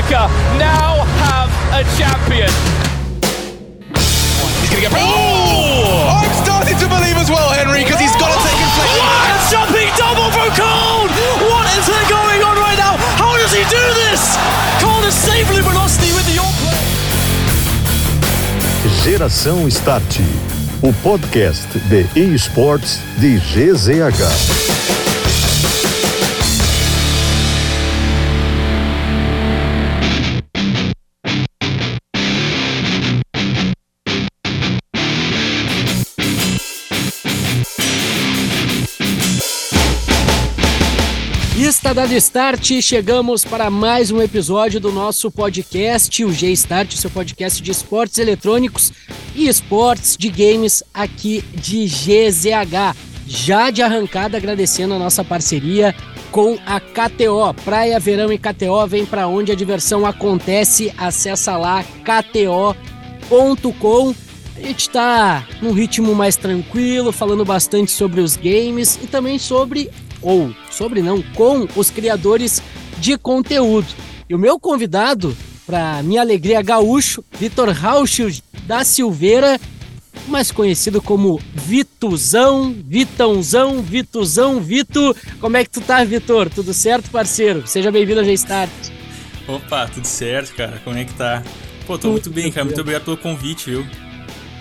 America now have a champion. He's going to get. Oh! I'm starting to believe as well, Henry, because he's got to take inflection. What a jumping double from Cole! What is going on right now? How does he do this? Cole is safely velocity with the all play. Geração Start, o podcast de esportes de GZH. Está dado start, chegamos para mais um episódio do nosso podcast, o G-Start, seu podcast de esportes eletrônicos e esportes de games aqui de GZH. Já de arrancada, agradecendo a nossa parceria com a KTO. Praia, verão e KTO, vem para onde a diversão acontece. Acessa lá kto.com. A gente está num ritmo mais tranquilo, falando bastante sobre os games e também sobre ou sobre não, com os criadores de conteúdo. E o meu convidado, para minha alegria gaúcho, Vitor Raucho da Silveira, mais conhecido como Vituzão, Vitãozão, Vituzão, Vito. Como é que tu tá, Vitor? Tudo certo, parceiro? Seja bem-vindo ao G-Start. Opa, tudo certo, cara? Como é que tá? Pô, tô muito, muito bem, cara. Muito obrigado pelo convite, viu?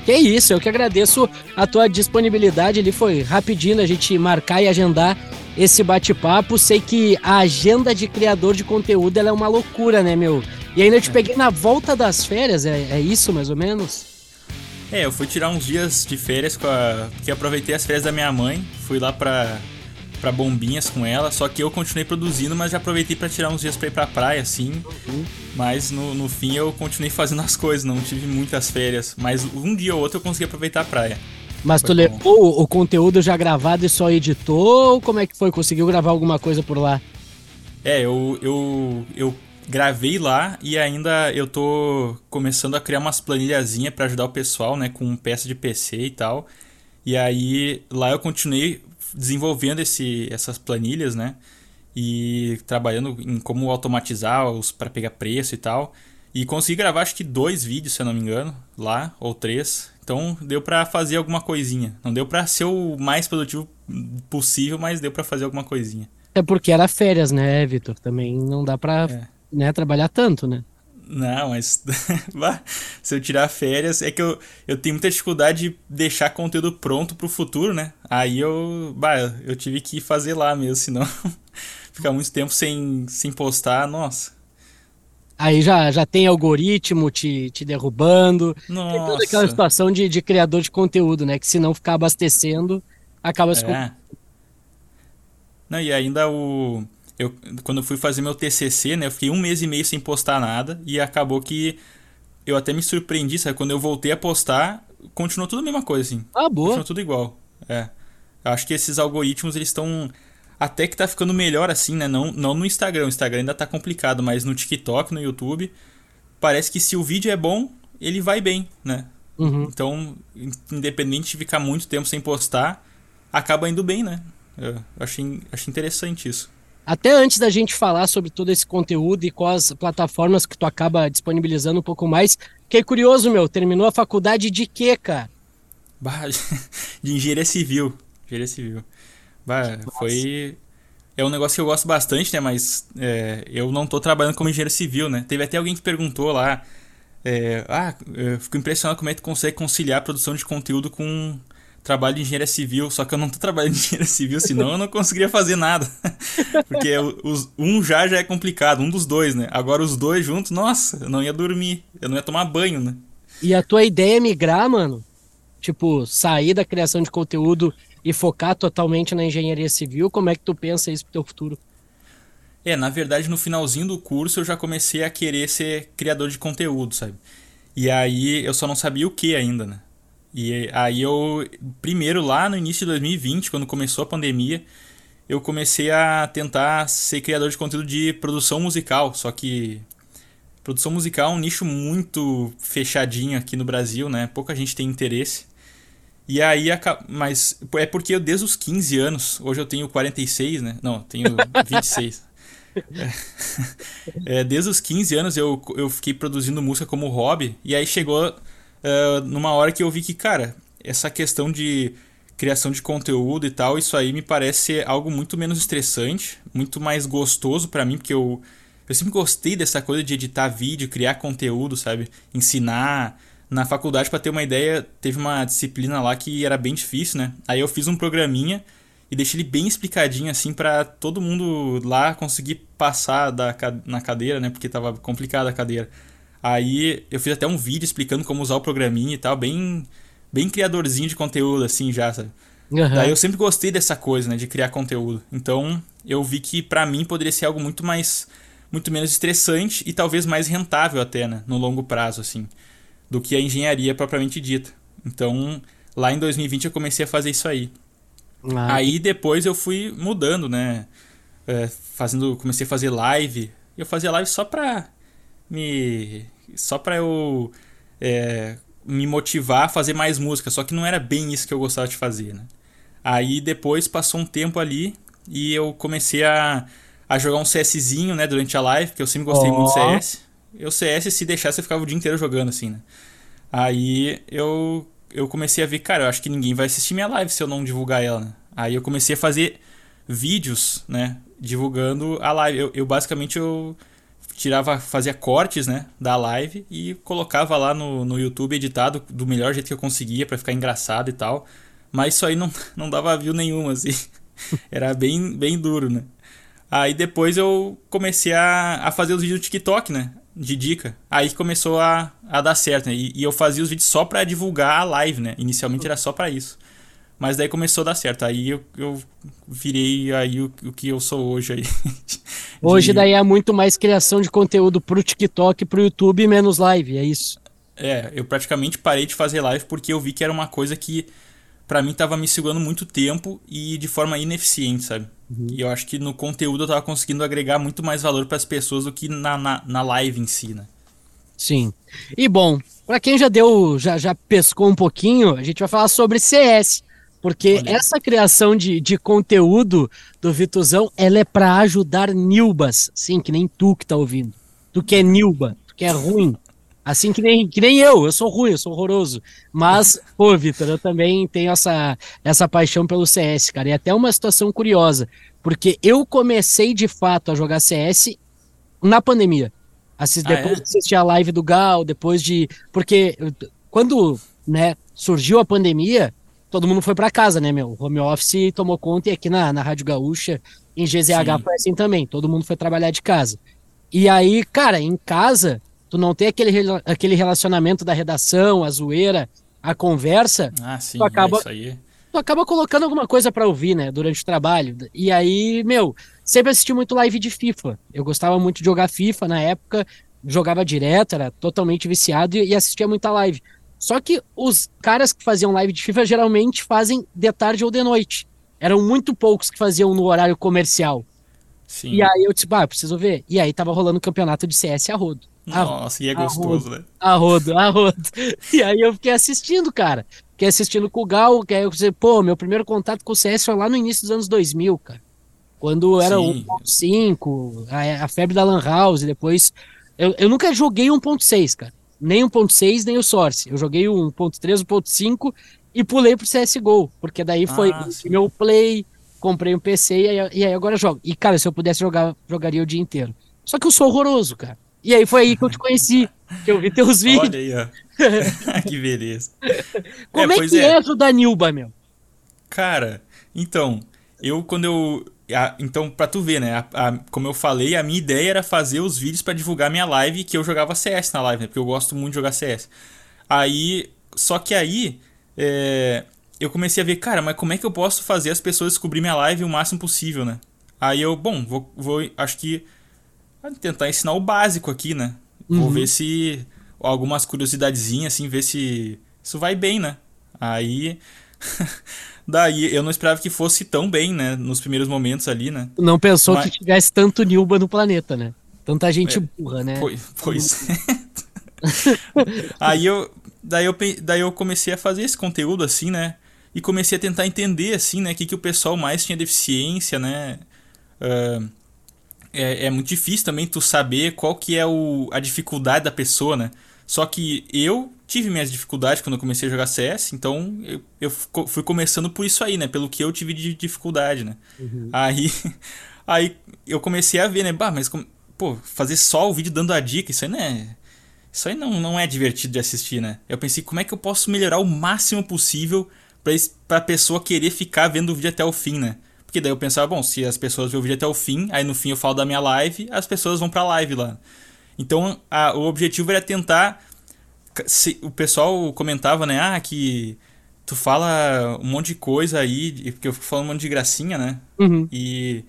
Que isso, eu que agradeço a tua disponibilidade ali, foi rapidinho a gente marcar e agendar esse bate-papo. Sei que a agenda de criador de conteúdo é uma loucura, né, meu? E ainda eu te peguei na volta das férias, é, é isso mais ou menos? É, eu fui tirar uns dias de férias com a. que aproveitei as férias da minha mãe, fui lá pra, pra Bombinhas com ela, só que eu continuei produzindo, mas já aproveitei para tirar uns dias pra ir pra praia, assim. Uhum. Mas no, no fim eu continuei fazendo as coisas, não tive muitas férias. Mas um dia ou outro eu consegui aproveitar a praia. Mas tu levou o, conteúdo já gravado e só editou? Ou como é que foi? Conseguiu gravar alguma coisa por lá? É, eu, eu, eu gravei lá e ainda eu tô começando a criar umas planilhazinhas para ajudar o pessoal, né, com peça de PC e tal. E aí lá eu continuei desenvolvendo esse, essas planilhas, né, e trabalhando em como automatizar os para pegar preço e tal. E consegui gravar acho que dois vídeos, se eu não me engano, lá ou três. Então deu para fazer alguma coisinha. Não deu para ser o mais produtivo possível, mas deu para fazer alguma coisinha. É porque era férias, né, Vitor? Também não dá pra é. né, trabalhar tanto, né? Não, mas se eu tirar férias, é que eu, eu tenho muita dificuldade de deixar conteúdo pronto pro futuro, né? Aí eu, bah, eu tive que fazer lá mesmo, senão ficar muito tempo sem, sem postar, nossa. Aí já, já tem algoritmo te, te derrubando. Nossa. Tem toda aquela situação de, de criador de conteúdo, né? Que se não ficar abastecendo, acaba se. É. Não, e ainda o. Eu, quando eu fui fazer meu TCC, né? Eu fiquei um mês e meio sem postar nada. E acabou que eu até me surpreendi, sabe? Quando eu voltei a postar, continuou tudo a mesma coisa, assim. Ah, boa. Continuou tudo igual. É. Eu acho que esses algoritmos, eles estão até que tá ficando melhor assim, né? Não, não no Instagram, o Instagram ainda tá complicado, mas no TikTok, no YouTube, parece que se o vídeo é bom, ele vai bem, né? Uhum. Então, independente de ficar muito tempo sem postar, acaba indo bem, né? Eu achei, achei interessante isso. Até antes da gente falar sobre todo esse conteúdo e quais plataformas que tu acaba disponibilizando um pouco mais, fiquei curioso, meu, terminou a faculdade de quê, cara? de engenharia civil. Engenharia civil. Foi. É um negócio que eu gosto bastante, né? Mas é, eu não tô trabalhando como engenheiro civil, né? Teve até alguém que perguntou lá. É, ah, eu fico impressionado como é que tu consegue conciliar a produção de conteúdo com trabalho de engenharia civil. Só que eu não tô trabalhando de engenharia civil, senão eu não conseguiria fazer nada. Porque os, um já já é complicado, um dos dois, né? Agora os dois juntos, nossa, eu não ia dormir, eu não ia tomar banho, né? E a tua ideia é migrar, mano? Tipo, sair da criação de conteúdo e focar totalmente na engenharia civil? Como é que tu pensa isso pro teu futuro? É, na verdade, no finalzinho do curso eu já comecei a querer ser criador de conteúdo, sabe? E aí eu só não sabia o que ainda, né? E aí eu, primeiro lá no início de 2020, quando começou a pandemia, eu comecei a tentar ser criador de conteúdo de produção musical, só que produção musical é um nicho muito fechadinho aqui no Brasil, né? Pouca gente tem interesse. E aí, mas é porque eu desde os 15 anos, hoje eu tenho 46, né? Não, tenho 26. é, desde os 15 anos eu, eu fiquei produzindo música como hobby, e aí chegou uh, numa hora que eu vi que, cara, essa questão de criação de conteúdo e tal, isso aí me parece algo muito menos estressante, muito mais gostoso para mim, porque eu, eu sempre gostei dessa coisa de editar vídeo, criar conteúdo, sabe? Ensinar. Na faculdade, para ter uma ideia, teve uma disciplina lá que era bem difícil, né? Aí eu fiz um programinha e deixei ele bem explicadinho assim para todo mundo lá conseguir passar da, na cadeira, né? Porque tava complicada a cadeira. Aí eu fiz até um vídeo explicando como usar o programinha e tal, bem bem criadorzinho de conteúdo, assim, já, sabe? Uhum. Daí eu sempre gostei dessa coisa, né, de criar conteúdo. Então eu vi que para mim poderia ser algo muito mais. muito menos estressante e talvez mais rentável até, né, no longo prazo, assim, do que a engenharia propriamente dita. Então lá em 2020 eu comecei a fazer isso aí. Ah. Aí depois eu fui mudando, né, é, fazendo, comecei a fazer live. Eu fazia live só pra me. só pra eu. É, me motivar a fazer mais música, só que não era bem isso que eu gostava de fazer, né? Aí depois passou um tempo ali e eu comecei a, a jogar um CSzinho, né, durante a live, porque eu sempre gostei oh. muito de CS. Eu CS, se deixasse, eu ficava o dia inteiro jogando, assim, né? Aí eu, eu comecei a ver, cara, eu acho que ninguém vai assistir minha live se eu não divulgar ela, né? Aí eu comecei a fazer vídeos, né, divulgando a live. Eu, eu basicamente eu tirava, fazia cortes, né, da live e colocava lá no, no YouTube editado do melhor jeito que eu conseguia para ficar engraçado e tal. Mas isso aí não, não dava view nenhuma, assim. Era bem, bem duro, né? Aí depois eu comecei a, a fazer os vídeos do TikTok, né? De dica. Aí começou a, a dar certo, né? E, e eu fazia os vídeos só pra divulgar a live, né? Inicialmente era só para isso. Mas daí começou a dar certo. Aí eu, eu virei aí o, o que eu sou hoje aí. Hoje daí é muito mais criação de conteúdo pro TikTok, pro YouTube menos live, é isso. É, eu praticamente parei de fazer live porque eu vi que era uma coisa que para mim tava me segurando muito tempo e de forma ineficiente, sabe? Uhum. E eu acho que no conteúdo eu tava conseguindo agregar muito mais valor para as pessoas do que na, na, na, live em si, né? Sim. E bom, para quem já deu, já, já pescou um pouquinho, a gente vai falar sobre CS. Porque Olha. essa criação de, de conteúdo do Vituzão, ela é para ajudar Nilbas. Sim, que nem tu que tá ouvindo. Tu que é Nilba, tu que é ruim. Assim que nem, que nem eu, eu sou ruim, eu sou horroroso. Mas, pô, Vitor, eu também tenho essa, essa paixão pelo CS, cara. E até uma situação curiosa, porque eu comecei de fato a jogar CS na pandemia. Assis, ah, depois é? de assistir a live do Gal, depois de. Porque quando né, surgiu a pandemia, todo mundo foi para casa, né, meu? Home office tomou conta e aqui na, na Rádio Gaúcha, em GZH Sim. foi assim também. Todo mundo foi trabalhar de casa. E aí, cara, em casa, tu não tem aquele, aquele relacionamento da redação, a zoeira, a conversa. Ah, sim, tu acaba, é isso aí. Tu acaba colocando alguma coisa para ouvir, né, durante o trabalho. E aí, meu, sempre assisti muito live de FIFA. Eu gostava muito de jogar FIFA na época, jogava direto, era totalmente viciado e, e assistia muita live. Só que os caras que faziam live de FIFA geralmente fazem de tarde ou de noite. Eram muito poucos que faziam no horário comercial. Sim. E aí eu disse, bah, preciso ver. E aí tava rolando o campeonato de CS a rodo. Nossa, e é gostoso, né? A rodo, a rodo. E aí eu fiquei assistindo, cara. Fiquei assistindo com o Gal, que aí eu disse, pô, meu primeiro contato com o CS foi lá no início dos anos 2000, cara. Quando era 1.5, a, a febre da Lan House, depois... Eu, eu nunca joguei 1.6, cara nem 1.6, nem o Source. Eu joguei o 1.3, 1.5 e pulei pro CSGO, porque daí foi ah, meu play, comprei um PC e aí, e aí, agora jogo. E, cara, se eu pudesse jogar, jogaria o dia inteiro. Só que eu sou horroroso, cara. E aí foi aí que eu te conheci, que eu vi teus vídeos. Olha aí, ó. que beleza. Como é, é que é, é o Danilba, meu? Cara, então, eu quando eu a, então, pra tu ver, né? A, a, como eu falei, a minha ideia era fazer os vídeos para divulgar minha live, que eu jogava CS na live, né? Porque eu gosto muito de jogar CS. Aí, só que aí, é, eu comecei a ver, cara, mas como é que eu posso fazer as pessoas descobrir minha live o máximo possível, né? Aí eu, bom, vou, vou acho que tentar ensinar o básico aqui, né? Uhum. Vou ver se algumas curiosidadezinhas, assim, ver se isso vai bem, né? Aí Daí eu não esperava que fosse tão bem, né? Nos primeiros momentos ali, né? Não pensou Mas... que tivesse tanto Nilba no planeta, né? Tanta gente é, burra, né? Pois. pois. Aí eu daí, eu. daí eu comecei a fazer esse conteúdo assim, né? E comecei a tentar entender, assim, né? O que, que o pessoal mais tinha deficiência, né? Uh, é, é muito difícil também tu saber qual que é o, a dificuldade da pessoa, né? Só que eu tive minhas dificuldades quando eu comecei a jogar CS, então eu, eu fui começando por isso aí, né? Pelo que eu tive de dificuldade, né? Uhum. Aí, aí eu comecei a ver, né? Bah, mas pô, fazer só o vídeo dando a dica, isso aí não é. Isso aí não, não é divertido de assistir, né? Eu pensei, como é que eu posso melhorar o máximo possível pra, pra pessoa querer ficar vendo o vídeo até o fim, né? Porque daí eu pensava, bom, se as pessoas verem o vídeo até o fim, aí no fim eu falo da minha live, as pessoas vão pra live lá. Então a, o objetivo era tentar. Se, o pessoal comentava, né? Ah, que tu fala um monte de coisa aí, porque eu fico falando um monte de gracinha, né? Uhum. E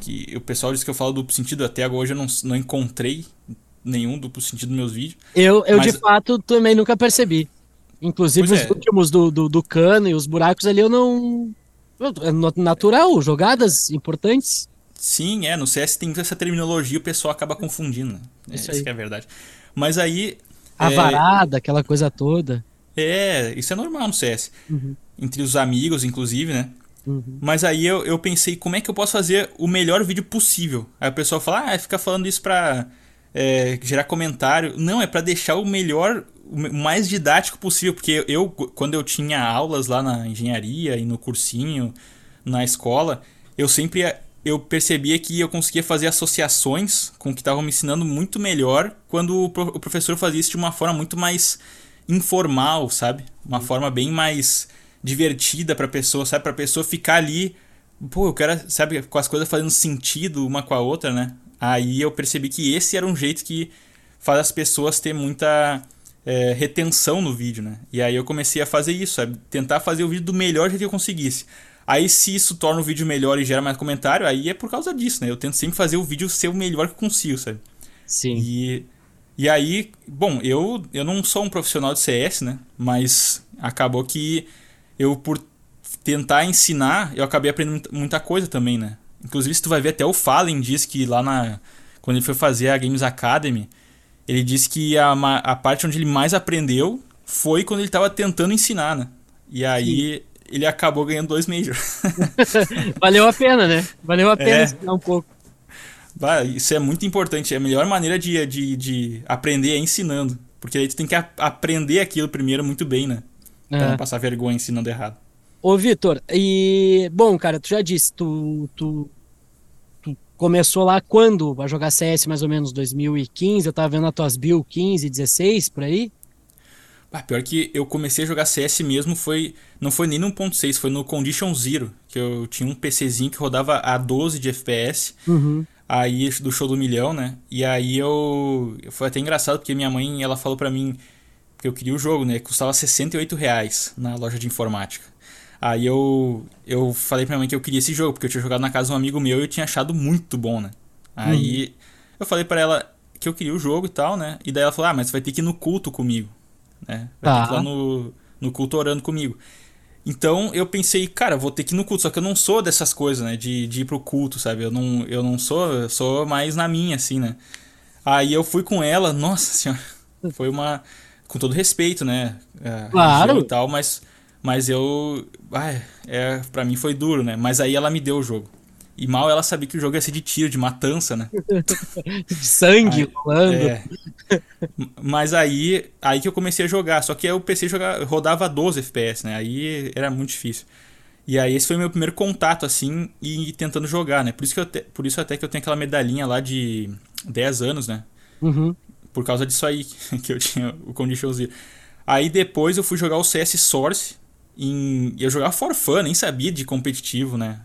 que o pessoal diz que eu falo duplo sentido, até agora hoje eu não, não encontrei nenhum duplo sentido nos meus vídeos. Eu, eu mas... de fato também nunca percebi. Inclusive pois os é. últimos do, do, do cano e os buracos ali eu não. É natural, jogadas importantes. Sim, é. No CS tem essa terminologia o pessoal acaba confundindo. Né? Isso, isso é a verdade. Mas aí. A é... varada, aquela coisa toda. É, isso é normal no CS. Uhum. Entre os amigos, inclusive, né? Uhum. Mas aí eu, eu pensei, como é que eu posso fazer o melhor vídeo possível? Aí o pessoal fala, ah, fica falando isso pra é, gerar comentário. Não, é para deixar o melhor, o mais didático possível. Porque eu, quando eu tinha aulas lá na engenharia e no cursinho, na escola, eu sempre eu percebia que eu conseguia fazer associações com o que estavam me ensinando muito melhor quando o, professor fazia isso de uma forma muito mais informal, sabe? Uma forma bem mais divertida para a pessoa, sabe? Para a pessoa ficar ali, pô, eu quero, sabe, com as coisas fazendo sentido uma com a outra, né? Aí eu percebi que esse era um jeito que faz as pessoas ter muita é, retenção no vídeo, né? E aí eu comecei a fazer isso, sabe? Tentar fazer o vídeo do melhor jeito que eu conseguisse. Aí, se isso torna o vídeo melhor e gera mais comentário, aí é por causa disso, né? Eu tento sempre fazer o vídeo ser o melhor que eu consigo, sabe? Sim. E, e aí, bom, eu, eu não sou um profissional de CS, né? Mas acabou que eu, por tentar ensinar, eu acabei aprendendo muita coisa também, né? Inclusive, se tu vai ver, até o Fallen diz que lá na. Quando ele foi fazer a Games Academy, ele disse que a, a parte onde ele mais aprendeu foi quando ele estava tentando ensinar, né? E aí Sim ele acabou ganhando dois Majors. Valeu a pena, né? Valeu a pena é. ensinar um pouco. Bah, isso é muito importante. É a melhor maneira de, de, de aprender é ensinando. Porque aí tu tem que a, aprender aquilo primeiro muito bem, né? Pra é. não passar vergonha ensinando errado. Ô, Vitor, e. Bom, cara, tu já disse, tu, tu, tu, começou lá quando a jogar CS, mais ou menos 2015? Eu tava vendo as tuas build 15, 16 por aí? Ah, pior que eu comecei a jogar CS mesmo foi. Não foi nem no 1.6, foi no Condition Zero. Que eu tinha um PCzinho que rodava a 12 de FPS. Uhum. Aí do show do milhão, né? E aí eu. Foi até engraçado porque minha mãe ela falou para mim que eu queria o jogo, né? Custava 68 reais na loja de informática. Aí eu, eu falei pra minha mãe que eu queria esse jogo, porque eu tinha jogado na casa de um amigo meu e eu tinha achado muito bom, né? Aí uhum. eu falei para ela que eu queria o jogo e tal, né? E daí ela falou: Ah, mas você vai ter que ir no culto comigo né? Vai tá. ter que ir lá no, no culto orando comigo. Então eu pensei, cara, vou ter que ir no culto, só que eu não sou dessas coisas, né? De, de ir pro culto, sabe? Eu não, eu não sou, eu sou mais na minha, assim, né? Aí eu fui com ela, nossa senhora, foi uma. Com todo respeito, né? É, claro. E tal, mas, mas eu. Ai, é, pra mim foi duro, né? Mas aí ela me deu o jogo. E mal ela sabia que o jogo ia ser de tiro, de matança, né? de sangue aí, rolando. É. Mas aí, aí que eu comecei a jogar. Só que aí o PC joga, rodava 12 FPS, né? Aí era muito difícil. E aí esse foi o meu primeiro contato, assim, e tentando jogar, né? Por isso, que eu te, por isso até que eu tenho aquela medalhinha lá de 10 anos, né? Uhum. Por causa disso aí que eu tinha o Condition Zero. Aí depois eu fui jogar o CS Source. Em, eu jogava for fun, nem sabia de competitivo, né?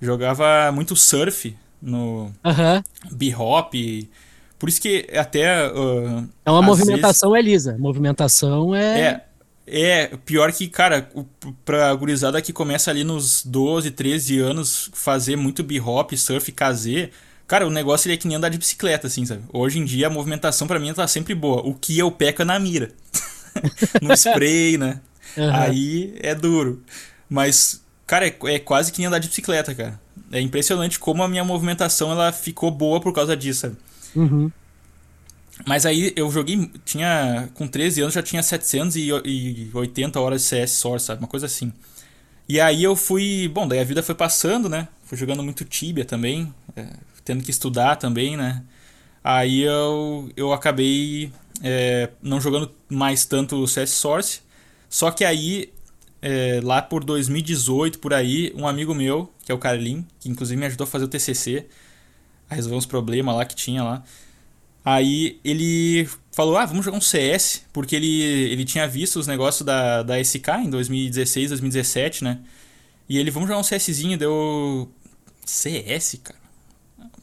Jogava muito surf no uhum. B-Hop. Por isso que até. Uh, é uma movimentação vezes... é lisa. Movimentação é. É. É, pior que, cara, pra gurizada que começa ali nos 12, 13 anos fazer muito B-Hop, surf, KZ, cara, o negócio ele é que nem andar de bicicleta, assim, sabe? Hoje em dia a movimentação para mim tá sempre boa. O que eu peco é na mira. no spray, né? Uhum. Aí é duro. Mas Cara, é, é quase que nem andar de bicicleta, cara. É impressionante como a minha movimentação ela ficou boa por causa disso, sabe? Uhum. Mas aí eu joguei, tinha, com 13 anos já tinha 780 horas de CS Source, sabe? Uma coisa assim. E aí eu fui, bom, daí a vida foi passando, né? Fui jogando muito Tibia também. É, tendo que estudar também, né? Aí eu, eu acabei é, não jogando mais tanto o CS Source. Só que aí, é, lá por 2018, por aí, um amigo meu, que é o Carlin, que inclusive me ajudou a fazer o TCC, a resolver uns problemas lá que tinha lá. Aí ele falou: Ah, vamos jogar um CS, porque ele, ele tinha visto os negócios da, da SK em 2016, 2017, né? E ele, vamos jogar um CSzinho, deu. CS, cara?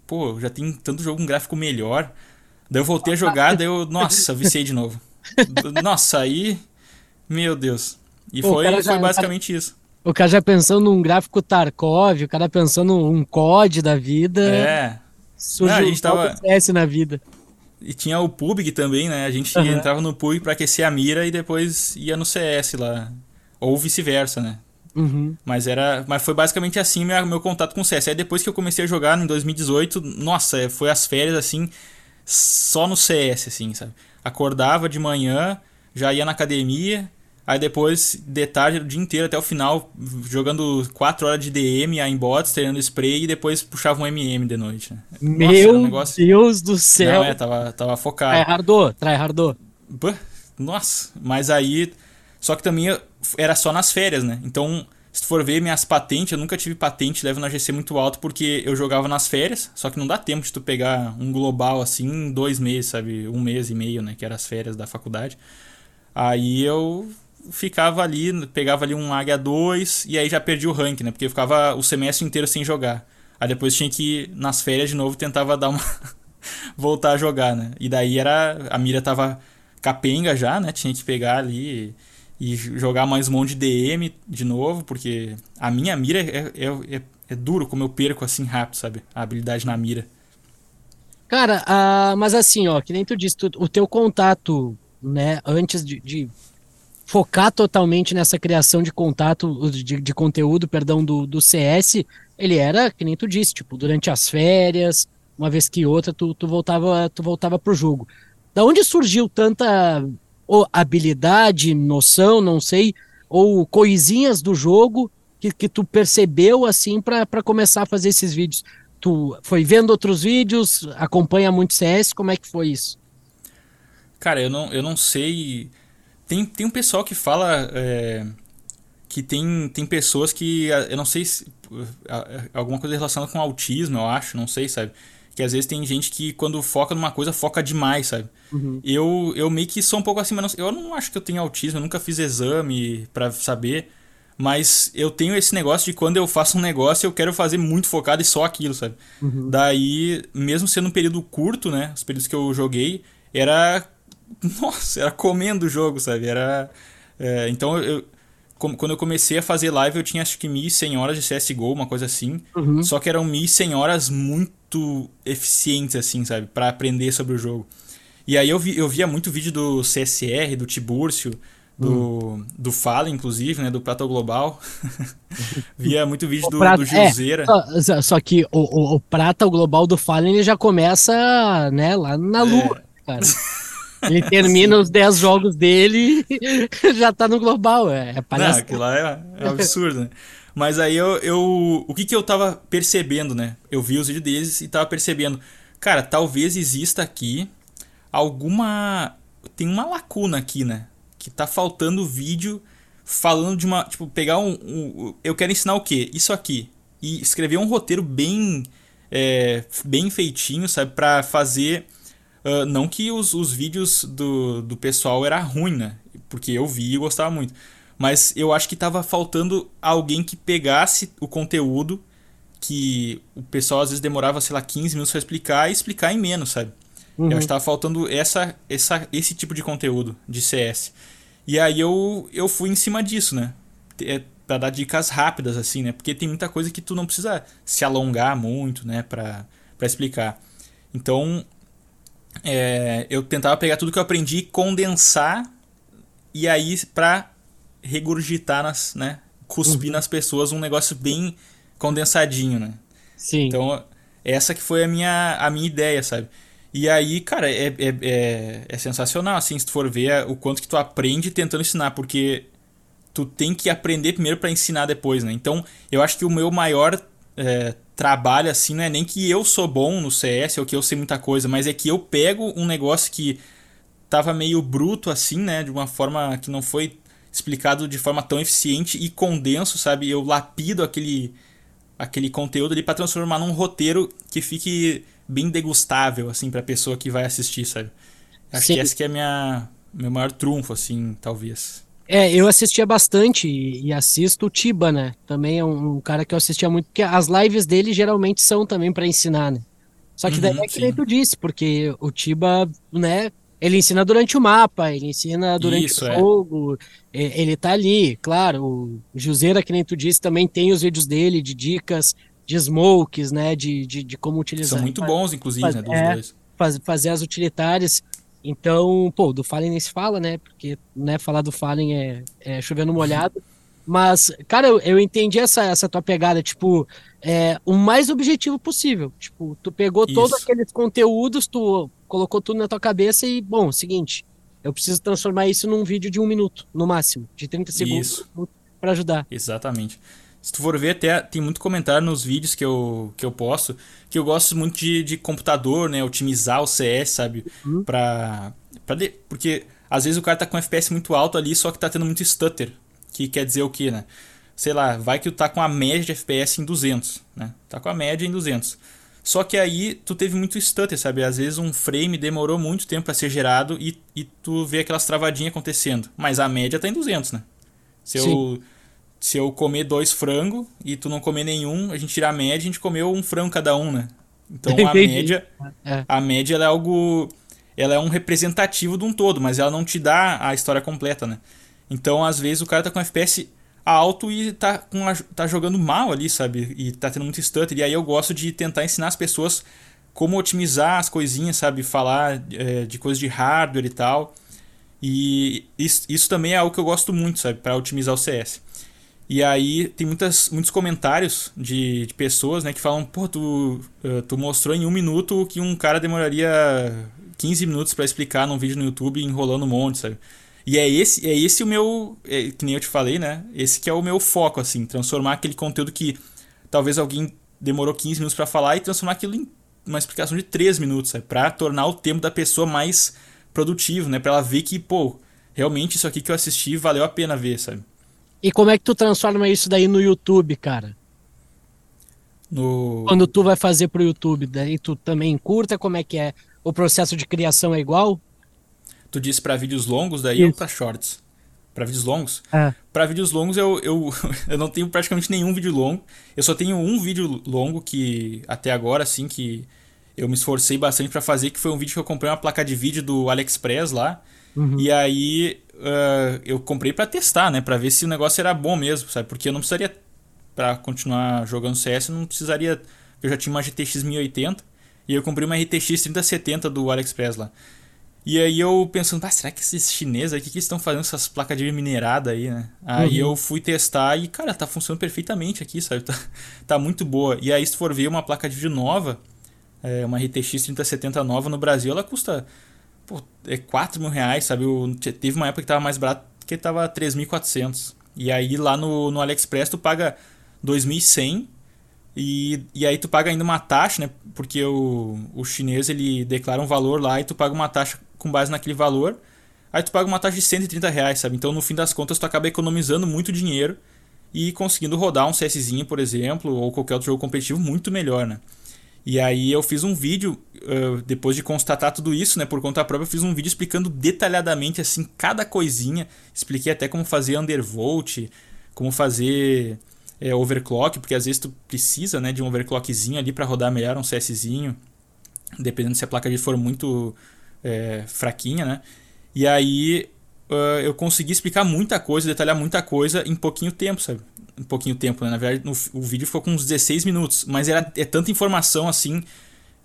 Pô, já tem tanto jogo com um gráfico melhor. Daí eu voltei a jogar, daí eu, nossa, viciei de novo. Nossa, aí. Meu Deus. E Pô, foi, cara já- foi basicamente isso. O cara já pensando num gráfico Tarkov, o cara pensando um COD da vida. É. Surge Não, a um gente tava- CS na vida. E tinha o PUBG também, né? A gente Aham. entrava no PUBG pra aquecer a mira e depois ia no CS lá. Ou vice-versa, né? Uhum. Mas era, mas foi basicamente assim meu, meu contato com o CS. Aí depois que eu comecei a jogar em 2018, nossa, é, foi as férias assim, só no CS, assim, sabe? Acordava de manhã, já ia na academia, aí depois, de tarde, o dia inteiro até o final, jogando 4 horas de DM, aimbots, treinando spray e depois puxava um MM de noite, né? Nossa, Meu um negócio... Deus do céu. Não, é, tava, tava focado. Tryhardou, tryhardou. Nossa, mas aí. Só que também era só nas férias, né? Então, se tu for ver minhas patentes, eu nunca tive patente, levo na GC muito alto porque eu jogava nas férias, só que não dá tempo de tu pegar um global assim em dois meses, sabe? Um mês e meio, né? Que eram as férias da faculdade. Aí eu ficava ali, pegava ali um Águia 2 e aí já perdi o rank, né? Porque ficava o semestre inteiro sem jogar. Aí depois tinha que, nas férias de novo, tentava dar uma. voltar a jogar, né? E daí era. A mira tava capenga já, né? Tinha que pegar ali e, e jogar mais um monte de DM de novo, porque a minha mira é, é, é, é duro como eu perco assim rápido, sabe? A habilidade na mira. Cara, ah, mas assim, ó, que nem tu disse, tu- o teu contato, né, antes de, de focar totalmente nessa criação de contato, de, de conteúdo, perdão, do, do CS, ele era, que nem tu disse, tipo, durante as férias, uma vez que outra, tu, tu voltava, tu voltava pro jogo. Da onde surgiu tanta habilidade, noção, não sei, ou coisinhas do jogo que, que tu percebeu assim pra começar a fazer esses vídeos? Tu foi vendo outros vídeos, acompanha muito CS, como é que foi isso? Cara, eu não, eu não sei. Tem, tem um pessoal que fala é, que tem, tem pessoas que. Eu não sei se. Alguma coisa relacionada com autismo, eu acho, não sei, sabe? Que às vezes tem gente que quando foca numa coisa, foca demais, sabe? Eu, eu meio que sou um pouco assim, mas não- eu não acho que eu tenho autismo, eu nunca fiz exame pra saber. Mas eu tenho esse negócio de quando eu faço um negócio, eu quero fazer muito focado e só aquilo, sabe? Daí, mesmo sendo um período curto, né? Os períodos que eu joguei, era. Nossa, era comendo o jogo, sabe? Era. é, então, eu, quando eu comecei a fazer live, eu tinha acho que 1.100 horas de CSGO, uma coisa assim. Só que eram 1.100 horas muito eficientes, assim, sabe? Pra aprender sobre o jogo. E aí eu, vi, eu via muito vídeo do CSR, do Tibúrcio, do, do Fala, inclusive, né? Do Prata Global. via muito vídeo do, Prata- do Gilzeira. é, só, só- que o, o, o prata, global do Fallen, ele já começa, né, lá na lua, cara. Ele termina os 10 jogos dele e já tá no global, é, é Não, palhaçada. aquilo lá é, é absurdo, né? Mas aí eu, eu. O que que eu tava percebendo, né? Eu vi os vídeos deles e tava percebendo. Cara, talvez exista aqui alguma. Tem uma lacuna aqui, né? Que tá faltando vídeo falando de uma. Tipo, pegar um. um- eu quero ensinar o quê? Isso aqui. E escrever um roteiro bem. é, bem feitinho, sabe? Pra fazer. Ah, não que os, os vídeos do, do pessoal era ruim, né? Porque eu vi e gostava muito. Mas eu acho que tava faltando alguém que pegasse o conteúdo que o pessoal às vezes demorava, sei lá, 15 minutos pra explicar e explicar em menos, sabe? Eu acho que tava faltando essa, essa, esse tipo de conteúdo de CS. E aí eu, eu fui em cima disso, né? É, pra dar dicas rápidas, assim, né? Porque tem muita coisa que tu não precisa se alongar muito, né? Pra, pra explicar. Então, é, eu tentava pegar tudo que eu aprendi, condensar e aí pra regurgitar nas, né? Cuspir nas pessoas um negócio bem condensadinho, né? Sim. Então, essa que foi a minha, a minha ideia, sabe? E aí, cara, é, é, é, é sensacional, assim, se tu for ver o quanto que tu aprende tentando ensinar, porque tu tem que aprender primeiro pra ensinar depois, né? Então, eu acho que o meu maior é, trabalho assim, não é nem que eu sou bom no CS ou que eu sei muita coisa, mas é que eu pego um negócio que tava meio bruto assim, né, de uma forma que não foi explicado de forma tão eficiente e condenso, sabe? Eu lapido aquele aquele conteúdo ali para transformar num roteiro que fique bem degustável assim para a pessoa que vai assistir, sabe? Acho Sim. que esse que é minha meu maior trunfo assim, talvez. É, eu assistia bastante e, assisto o Tiba, né? Também é um, um, cara que eu assistia muito, porque as lives dele geralmente são também para ensinar, né? Só que daí uhum, é que nem tu disse, porque o Tiba, né, ele ensina durante o mapa, ele ensina durante Isso, o é. jogo, é. ele tá ali, claro, o Juseira, que nem tu disse, também tem os vídeos dele de dicas de smokes, né, de, de, de como utilizar. São muito bons, inclusive, faz, né, dos é, dois. Faz, fazer as utilitárias. Então, pô, do Fallen nem se fala, né? Porque, né, falar do Fallen é, é chovendo molhado. Mas, cara, eu, eu entendi essa, essa tua pegada, tipo, é, o mais objetivo possível. Tipo, tu pegou Isso. todos aqueles conteúdos, tu colocou tudo na tua cabeça e, bom, seguinte, eu preciso transformar isso num vídeo de um minuto, no máximo, de 30 segundos para ajudar. Exatamente. Se tu for ver, até tem muito comentário nos vídeos que eu, que eu posto, que eu gosto muito de, de computador, né? Otimizar o CS, sabe? Uhum. Pra, pra de, porque às vezes o cara tá com um FPS muito alto ali, só que tá tendo muito stutter. Que quer dizer o quê, né? Sei lá, vai que tu tá com a média de FPS em 200, né? Tá com a média em 200. Só que aí tu teve muito stutter, sabe? Às vezes um frame demorou muito tempo para ser gerado e, e tu vê aquelas travadinhas acontecendo. Mas a média tá em 200, né? Se eu se eu comer dois frangos e tu não comer nenhum, a gente tira a média, a gente comeu um frango cada um, né? Então a média, é. a média é algo, ela é um representativo de um todo, mas ela não te dá a história completa, né? Então às vezes o cara tá com FPS alto e tá, com a, tá jogando mal ali, sabe? E tá tendo muito stutter. E aí eu gosto de tentar ensinar as pessoas como otimizar as coisinhas, sabe? Falar é, de coisas de hardware e tal. E isso, isso também é algo que eu gosto muito, sabe? Para otimizar o CS. E aí tem muitas, muitos comentários de, de pessoas né, que falam: pô, tu, eh, tu mostrou em um minuto que um cara demoraria 15 minutos para explicar num vídeo no YouTube enrolando um monte, sabe? E é esse, é esse o meu, é, que nem eu te falei, né? Esse que é o meu foco, assim, transformar aquele conteúdo que talvez alguém demorou 15 minutos para falar e transformar aquilo em uma explicação de 3 minutos, sabe? Para tornar o tempo da pessoa mais produtivo, né? Para ela ver que, pô, realmente isso aqui que eu assisti valeu a pena ver, sabe? E como é que tu transforma isso daí no YouTube, cara? No... Quando tu vai fazer pro YouTube, daí tu também curta, como é que é? O processo de criação é igual? Tu disse para vídeos longos daí Isso. ou pra shorts? Para vídeos longos? É. Para vídeos longos eu, eu, eu não tenho praticamente nenhum vídeo longo. Eu só tenho um vídeo longo que até agora assim que eu me esforcei bastante para fazer, que foi um vídeo que eu comprei uma placa de vídeo do AliExpress lá. Uhum. E aí uh, eu comprei para testar, né? Pra ver se o negócio era bom mesmo, sabe? Porque eu não precisaria, para continuar jogando CS, eu não precisaria. Eu já tinha uma GTX 1080 e eu comprei uma RTX 3070 do AliExpress lá. E aí eu pensando, ah, será que esses chineses aí, o que, estão fazendo essas placas de minerada aí, né? Aí uhum. eu fui testar e, cara, tá funcionando perfeitamente aqui, sabe? Tá, tá muito boa. E aí, se for ver uma placa de vídeo nova, é, uma RTX 3070 nova no Brasil, ela custa pô, é 4 mil reais, sabe? Eu, teve uma época que tava mais barato que tava 3.400. E aí lá no, no AliExpress tu paga 2.100 e, e aí tu paga ainda uma taxa, né? Porque o, o chinês ele declara um valor lá e tu paga uma taxa com base naquele valor. Aí tu paga uma taxa de 130 reais, sabe? Então no fim das contas tu acaba economizando muito dinheiro e conseguindo rodar um CSzinho, por exemplo, ou qualquer outro jogo competitivo muito melhor, né? E aí eu fiz um vídeo, uh, depois de constatar tudo isso, né, por conta própria, eu fiz um vídeo explicando detalhadamente, assim, cada coisinha. Expliquei até como fazer undervolt, como fazer é, overclock, porque às vezes tu precisa, né, de um overclockzinho ali para rodar melhor um CSzinho, dependendo se a placa de for muito é, fraquinha, né. E aí uh, eu consegui explicar muita coisa, detalhar muita coisa em pouquinho tempo, sabe? Um pouquinho tempo, né? Na verdade, no, o vídeo ficou com uns 16 minutos, mas era, é tanta informação assim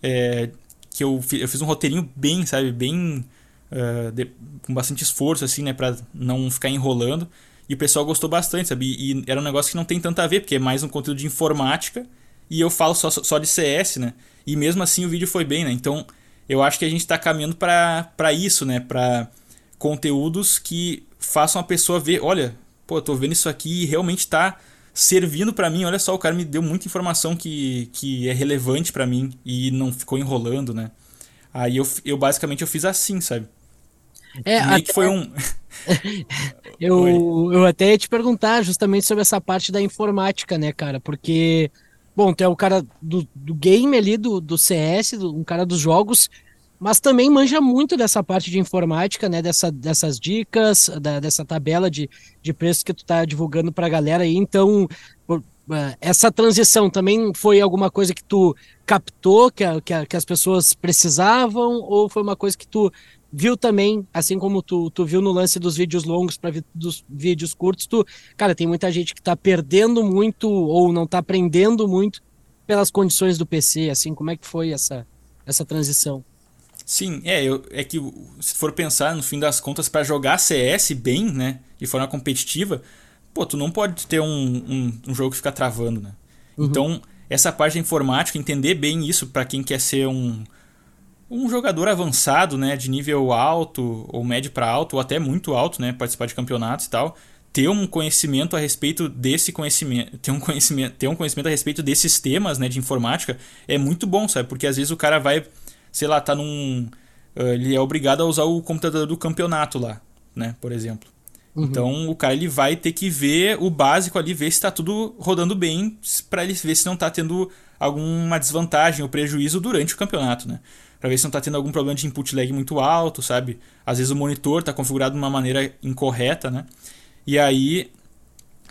é, que eu, eu fiz um roteirinho bem, sabe? Bem. Uh, de, com bastante esforço, assim, né? Pra não ficar enrolando. E o pessoal gostou bastante, sabe? E, era um negócio que não tem tanto a ver, porque é mais um conteúdo de informática e eu falo só, só de CS, né? E mesmo assim o vídeo foi bem, né? Então eu acho que a gente está caminhando para isso, né? Para conteúdos que façam a pessoa ver, olha, pô, tô vendo isso aqui e realmente tá servindo para mim. Olha só, o cara me deu muita informação que, que é relevante para mim e não ficou enrolando, né? Aí eu, eu basicamente eu fiz assim, sabe? É, Meio até, que foi um. eu, eu até ia te perguntar justamente sobre essa parte da informática, né, cara? Porque, bom, tu é o cara do, do game ali, do, do CS, do, um cara dos jogos, mas também manja muito dessa parte de informática, né? Dessa, dessas dicas, da, dessa tabela de, de preços que tu tá divulgando pra galera aí. Então, eh, essa transição também foi alguma coisa que tu captou, que, a- que, a- que as pessoas precisavam, ou foi uma coisa que tu viu também, assim como tu, tu viu no lance dos vídeos longos para dos vídeos curtos, tu, cara, tem muita gente que tá perdendo muito ou não tá aprendendo muito pelas condições do PC, assim, como é que foi essa, essa transição? Sim, é, eu, é que se for pensar no fim das contas, para jogar CS bem, né, de forma competitiva, pô, tu não pode ter um, um, um jogo que fica travando, né? Então, essa parte da informática, entender bem isso para quem quer ser um, um jogador avançado, né, de nível alto, ou médio para alto, ou até muito alto, né, participar de campeonatos e tal, ter um conhecimento a respeito desse conhecimento, ter um conhecimento, ter um conhecimento a respeito desses temas, né, de informática, é muito bom, sabe? Porque às vezes o cara vai, sei lá, tá num eh, ele é obrigado a usar o computador do campeonato lá, né, por exemplo. Então o cara ele vai ter que ver o básico ali, ver se está tudo rodando bem, para ele ver se não está tendo alguma desvantagem ou prejuízo durante o campeonato, né? Para ver se não está tendo algum problema de input lag muito alto, sabe? Às vezes o monitor está configurado de uma maneira incorreta, né? E aí,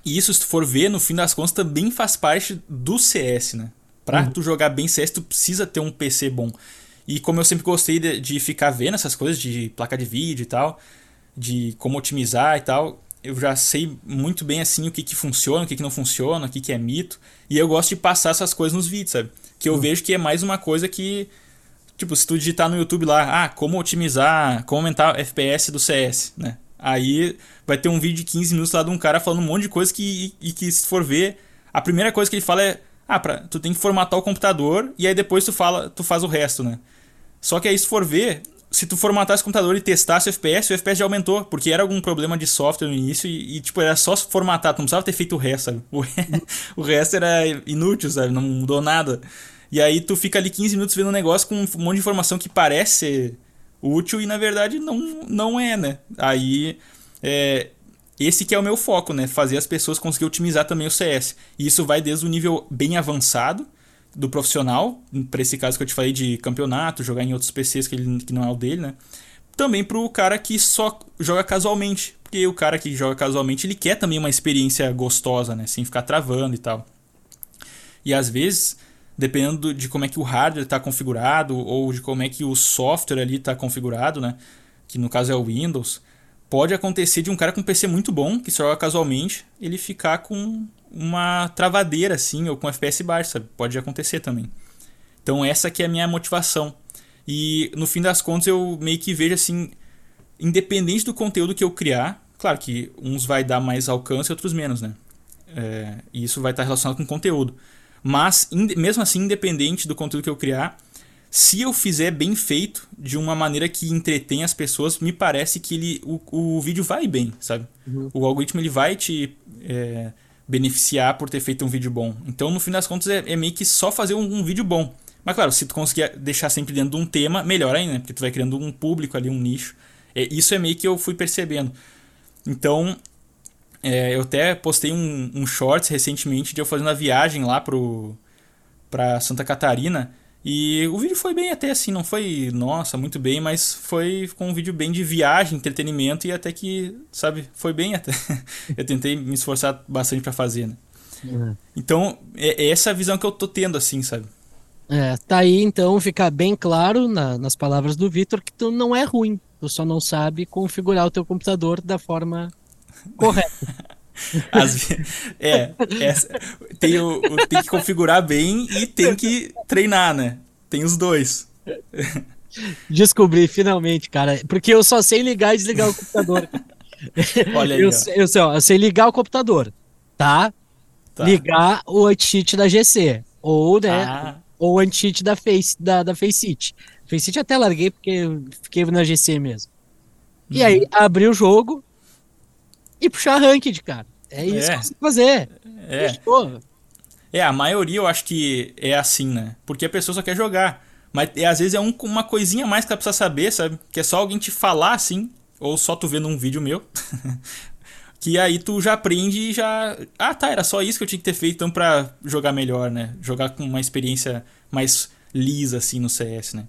isso se tu for ver, no fim das contas também faz parte do CS, né? Pra tu jogar bem CS, tu precisa ter um PC bom. E como eu sempre gostei de, de ficar vendo essas coisas de placa de vídeo e tal, de como otimizar e tal, eu já sei muito bem assim o que, que funciona, o que, que não funciona, o que, que é mito. E eu gosto de passar essas coisas nos vídeos, sabe? Que eu vejo que é mais uma coisa que. Tipo, se tu digitar no YouTube lá, ah, como otimizar, como aumentar FPS do CS, né? Aí vai ter um vídeo de 15 minutos lá de um cara falando um monte de coisa que, e que se for ver, a primeira coisa que ele fala é, ah, pra, tu tem que formatar o computador e aí depois tu fala, tu faz o resto, né? Só que aí se for ver, se tu formatar esse computador e testasse o FPS, o FPS já aumentou, porque era algum problema de software no início e, e, tipo, era só formatar, tu não precisava ter feito o resto, sabe? O, o resto era inútil, sabe? Não mudou nada. E aí tu fica ali 15 minutos vendo um negócio com um monte de informação que parece ser útil e na verdade não, não é, né? Aí é, esse que é o meu foco, né? Fazer as pessoas conseguir otimizar também o CS. E isso vai desde o nível bem avançado do profissional, para esse caso que eu te falei de campeonato, jogar em outros PCs que, ele, que não é o dele, né? Também pro cara que só joga casualmente. Porque o cara que joga casualmente, ele quer também uma experiência gostosa, né? Sem ficar travando e tal. E às vezes, dependendo de como é que o hardware está configurado ou de como é que o software ali está configurado, né? Que no caso é o Windows, pode acontecer de um cara com um PC muito bom, que só joga casualmente, ele ficar com uma travadeira assim, ou com FPS baixo, sabe? Pode acontecer também. Então essa que é a minha motivação. E no fim das contas eu meio que vejo assim, independente do conteúdo que eu criar, claro que uns vai dar mais alcance e outros menos, né? É, e isso vai estar relacionado com o conteúdo. Mas, mesmo assim, independente do conteúdo que eu criar, se eu fizer bem feito, de uma maneira que entretém as pessoas, me parece que ele, o, o vídeo vai bem, sabe? O algoritmo ele vai te é, beneficiar por ter feito um vídeo bom. Então, no fim das contas, é, é meio que só fazer um, um vídeo bom. Mas, claro, se tu conseguir deixar sempre dentro de um tema, melhor ainda, né? Porque tu vai criando um público ali, um nicho. É, isso é meio que eu fui percebendo. Então, é, eu até postei um, um shorts recentemente de eu fazendo a viagem lá pro, Santa Catarina. E o vídeo foi bem até assim, não foi, nossa, muito bem, mas foi com um vídeo bem de viagem, entretenimento e até que, sabe, foi bem até. eu tentei me esforçar bastante pra fazer, né? Então, é, é essa a visão que eu tô tendo, assim, sabe? É, tá aí então, fica bem claro na- nas palavras do Vitor que tu não é ruim, tu só não sabe configurar o teu computador da forma correta. Ve- é, essa- tem, o, o- tem que configurar bem e tem que treinar, né? Tem os dois. Descobri finalmente, cara, porque eu só sei ligar e desligar o computador. Olha aí, eu, eu, sei, ó, eu sei ligar o computador, tá? Tá. Ligar o anti-cheat da GC, ou, né, Ah, ou o anti-cheat da, Face, da, da Faceit. Faceit até larguei porque fiquei na GC mesmo. E Uhum. aí, abrir o jogo e puxar ranked, cara. É isso É. que você tem que fazer. É. Fechou. É, a maioria eu acho que é assim, né? Porque a pessoa só quer jogar. Mas é, às vezes é um- uma coisinha a mais que ela precisa saber, sabe? Que é só alguém te falar assim, ou só tu vendo um vídeo meu. que aí tu já aprende e já. Ah, tá, era só isso que eu tinha que ter feito então pra jogar melhor, né? Jogar com uma experiência mais lisa assim no CS, né?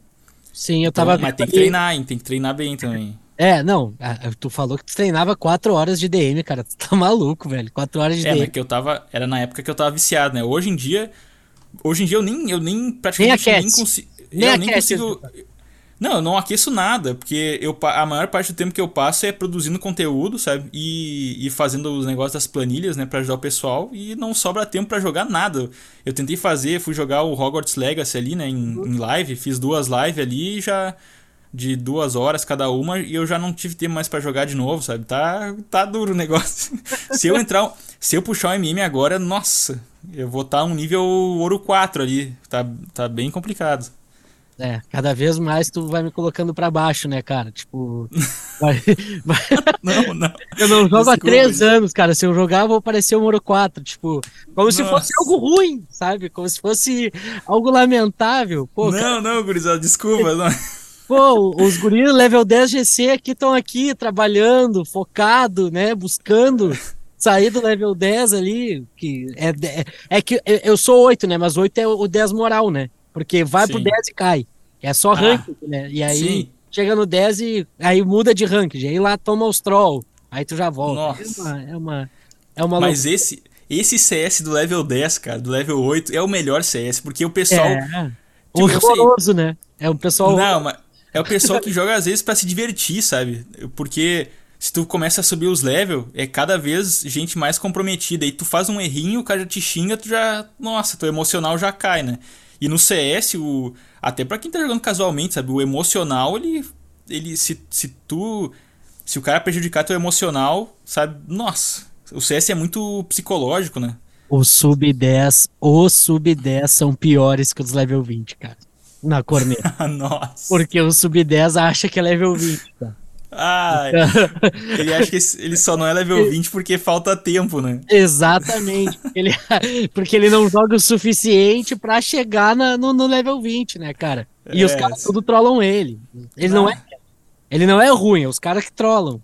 Sim, eu Então, tava mas vendo tem que treinar, hein? Tem que treinar bem também. É, não, tu falou que tu treinava 4 horas de DM, cara. Tu tá maluco, velho. 4 horas de É, DM. mas que eu tava. Era na época que eu tava viciado, né? Hoje em dia. Hoje em dia eu nem, eu nem praticamente Nem nem, consigo. Nem eu nem consigo. Não, eu não aqueço nada, porque eu, a maior parte do tempo que eu passo é produzindo conteúdo, sabe? E, e fazendo os negócios das planilhas, né, Pra ajudar o pessoal, e não sobra tempo pra jogar nada. Eu tentei fazer, fui jogar o Hogwarts Legacy ali, né, em, em live, fiz duas lives ali e já de duas horas cada uma e eu já não tive tempo mais pra jogar de novo, sabe? Tá, tá duro o negócio. se eu entrar, se eu puxar o MM agora, nossa, eu vou estar tá um nível ouro 4 ali. Tá, tá bem complicado. É, cada vez mais tu vai me colocando pra baixo, né, cara? Tipo. vai- vai- Não, não. eu não jogo há Desculpa, três gente. anos, cara. Se eu jogar, eu vou aparecer o Moro 4. Tipo, como se Nossa. fosse algo ruim, sabe? Como se fosse algo lamentável. Pô, cara, não, não, gurizada, desculpa. Não. Pô os guris level 10 GC aqui estão aqui trabalhando, focado, né? Buscando sair do level 10 ali. Que é, é, é que eu- sou 8, né? Mas 8 é o 10 moral, né? Porque vai pro Sim. 10 e cai. É só Ah, ranking, né? E aí sim. chega no 10 e aí muda de ranking. Aí lá toma os troll. Aí tu já volta. Nossa. É uma. É uma, é uma Mas esse, esse CS do level 10, cara, do level 8, é o melhor CS, porque o pessoal. É. Tipo, Horroroso, né? É o pessoal. Não, mas é o pessoal que joga às vezes pra se divertir, sabe? Porque se tu começa a subir os levels, é cada vez gente mais comprometida. E tu faz um errinho, o cara já te xinga, tu já. Nossa, teu emocional já cai, né? E no CS, o. Até pra quem tá jogando casualmente, sabe? O emocional, ele. ele se, se tu. Se o cara prejudicar teu emocional, sabe? Nossa, o CS é muito psicológico, né? O sub 10, os sub 10 são piores que os level 20, cara. Na corneta. Nossa. Porque o sub 10 acha que é level 20, tá? Ah, ele acha que ele só não é level 20 porque falta tempo, né? Exatamente. Porque ele, porque ele não joga o suficiente pra chegar na- no, no level 20, né, cara? E os É. caras tudo trollam ele. Ele não, Ah. é. Ele não é ruim, é os caras que trollam.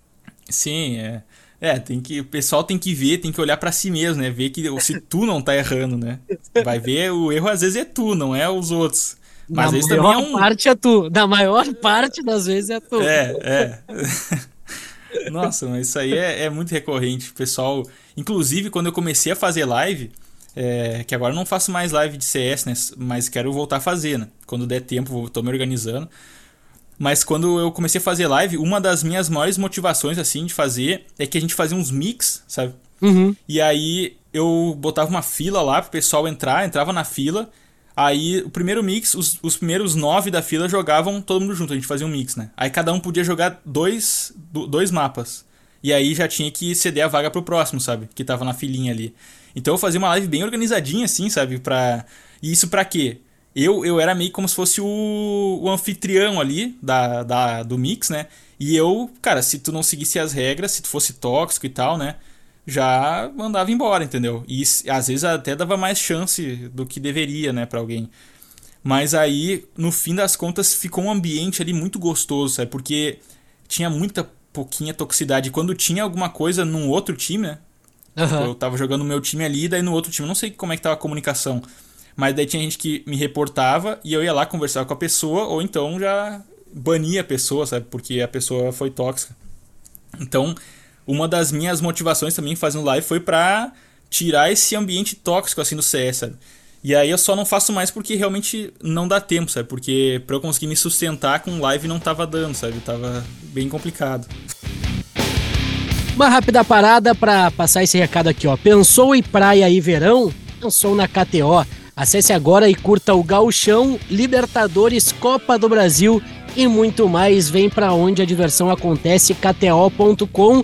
Sim, é. É, tem que, o pessoal tem que ver, tem que olhar pra si mesmo, né? Ver que se tu não tá errando, né? Vai ver, o erro às vezes é tu, não é os outros. Mas vezes também maior é um. parte é tu. Na maior parte das vezes é tu. É, é. Nossa, mas isso aí é, é muito recorrente. O pessoal. Inclusive, quando eu comecei a fazer live, é, que agora eu não faço mais live de CS, né? Mas quero voltar a fazer, né? Quando der tempo, vou, tô me organizando. Mas quando eu comecei a fazer live, uma das minhas maiores motivações, assim, de fazer é que a gente fazia uns mix, sabe? Uhum. E aí eu botava uma fila lá pro pessoal entrar, entrava na fila. Aí o primeiro mix, os, os primeiros nove da fila jogavam todo mundo junto, a gente fazia um mix, né? Aí cada um podia jogar dois, do- dois mapas. E aí já tinha que ceder a vaga pro próximo, sabe? Que tava na filinha ali. Então eu fazia uma live bem organizadinha, assim, sabe? Pra... E isso pra quê? Eu, eu era meio como se fosse o, o anfitrião ali da, da, do mix, né? E eu, cara, se tu não seguisse as regras, se tu fosse tóxico e tal, né? Já mandava embora, entendeu? E às vezes até dava mais chance do que deveria, né, pra alguém. Mas aí, no fim das contas, ficou um ambiente ali muito gostoso, sabe? Porque tinha muita pouquinha toxicidade. Quando tinha alguma coisa num outro time, né? Tipo, Aham. eu tava jogando o meu time ali, daí no outro time, não sei como é que tava a comunicação. Mas daí tinha gente que me reportava e eu ia lá conversar com a pessoa, ou então já bania a pessoa, sabe? Porque a pessoa foi tóxica. Então, uma das minhas motivações também fazendo live foi pra tirar esse ambiente tóxico assim do CS, sabe? E aí eu só não faço mais porque realmente não dá tempo, sabe? Porque pra eu conseguir me sustentar com live não tava dando, sabe? Tava bem complicado. Uma rápida parada para passar esse recado aqui, ó. Pensou em praia e verão? Pensou na KTO. Acesse agora e curta o Gauchão, Libertadores, Copa do Brasil e muito mais. Vem para onde a diversão acontece, kto.com.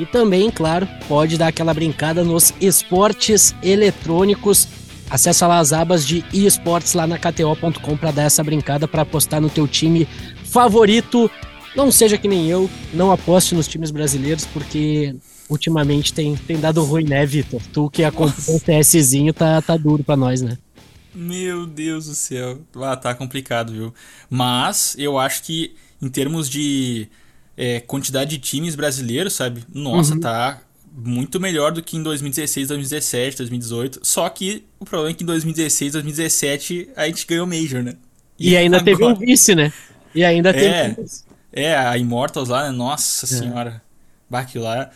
E também, claro, pode dar aquela brincada nos esportes eletrônicos. Acesse lá as abas de esportes lá na kto.com para dar essa brincada para apostar no teu time favorito. não seja que nem eu, não aposte nos times brasileiros, porque ultimamente tem, tem dado ruim, né, Vitor? Tu que acompanha o TSzinho tá, tá duro pra nós, né? Meu Deus do céu. Ah, tá complicado, viu? Mas eu acho que em termos de é, quantidade de times brasileiros, sabe? Nossa, uhum. tá muito melhor do que em 2016, 2017, 2018. Só que o problema é que em 2016, 2017 a gente ganhou Major, né? E, e ainda agora... teve um vice, né? E ainda teve é, um vice. É, a Immortals lá, né? Nossa é. senhora. Bah, lá.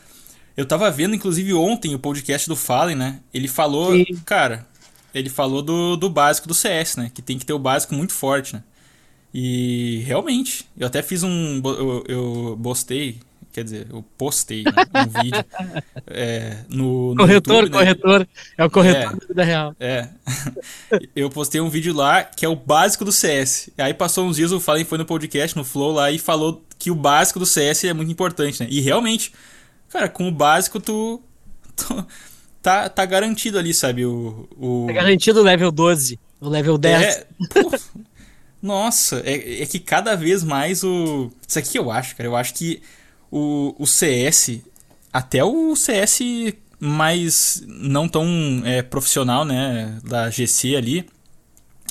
Eu tava vendo, inclusive, ontem o podcast do Fallen, né? Ele falou, Sim. cara, ele falou do, do básico do CS, né? Que tem que ter o básico muito forte, né? E realmente, eu até fiz um. Eu, eu postei, quer dizer, eu postei né, um vídeo é, no, no. Corretor, YouTube, né? corretor. Né? É o corretor é, da vida real. É. eu postei um vídeo lá que é o básico do CS. Aí passou uns dias, o Fallen foi no podcast, no Flow lá, e falou que o básico do CS é muito importante, né? E realmente, cara, com o básico tu, tu tá, tá garantido ali, sabe? O, o... Tá garantido o level 12, o level 10. É, pô, nossa, é, é que cada vez mais o. Isso aqui eu acho, cara. Eu acho que o, o CS, até o CS mais não tão é, profissional, né? Da GC ali,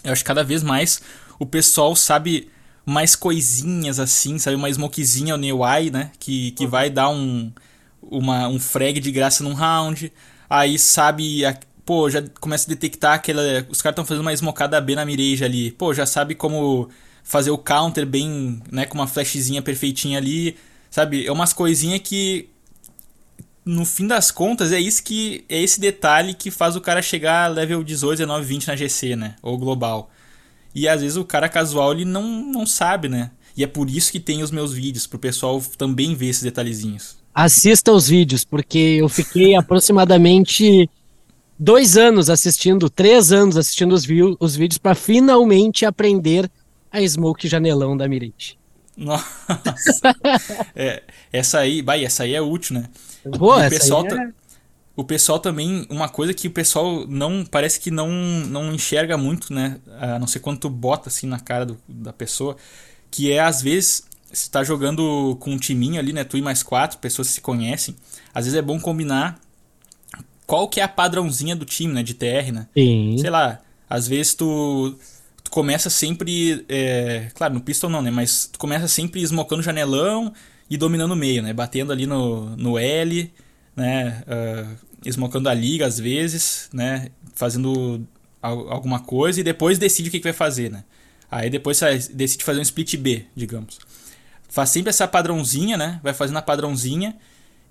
eu acho que cada vez mais o pessoal sabe mais coisinhas assim, sabe? Uma smokezinha, o Newai, né? Que, que vai dar um, uma, um frag de graça num round. Aí sabe pô, já começa a detectar aquela. Os caras estão fazendo uma smocada B na mireja ali. Pô, já sabe como fazer o counter bem, né, com uma flashzinha perfeitinha ali. Sabe? É umas coisinhas que. No fim das contas, é isso que. É esse detalhe que faz o cara chegar level 18, 19, 20 na GC, né? Ou global. E às vezes o cara casual ele não, não sabe, né? E é por isso que tem os meus vídeos, pro pessoal também ver esses detalhezinhos. Assista os vídeos, porque eu fiquei aproximadamente dois anos assistindo, três anos assistindo os, os vídeos para finalmente aprender a Smoke Janelão da Mirage. Nossa. é, essa aí, vai, essa aí é útil, né? Boa, o pessoal é... O pessoal também, uma coisa que o pessoal não parece que não não enxerga muito, né? A não ser quando tu bota assim na cara do, da pessoa, que é às vezes você tá jogando com um timinho ali, né? Tu e mais quatro pessoas se conhecem. Às vezes é bom combinar qual que é a padrãozinha do time, né? De TR, né? Sim. Sei lá, às vezes tu, tu começa sempre. É, claro, no pistol não, né? Mas tu começa sempre esmocando janelão e dominando o meio, né? Batendo ali no, no L, né? Uh, esmocando a liga às vezes, né? Fazendo alguma coisa e depois decide o que, que vai fazer, né? Aí depois decide fazer um split B, digamos. Faz sempre essa padrãozinha, né? Vai fazendo a padrãozinha.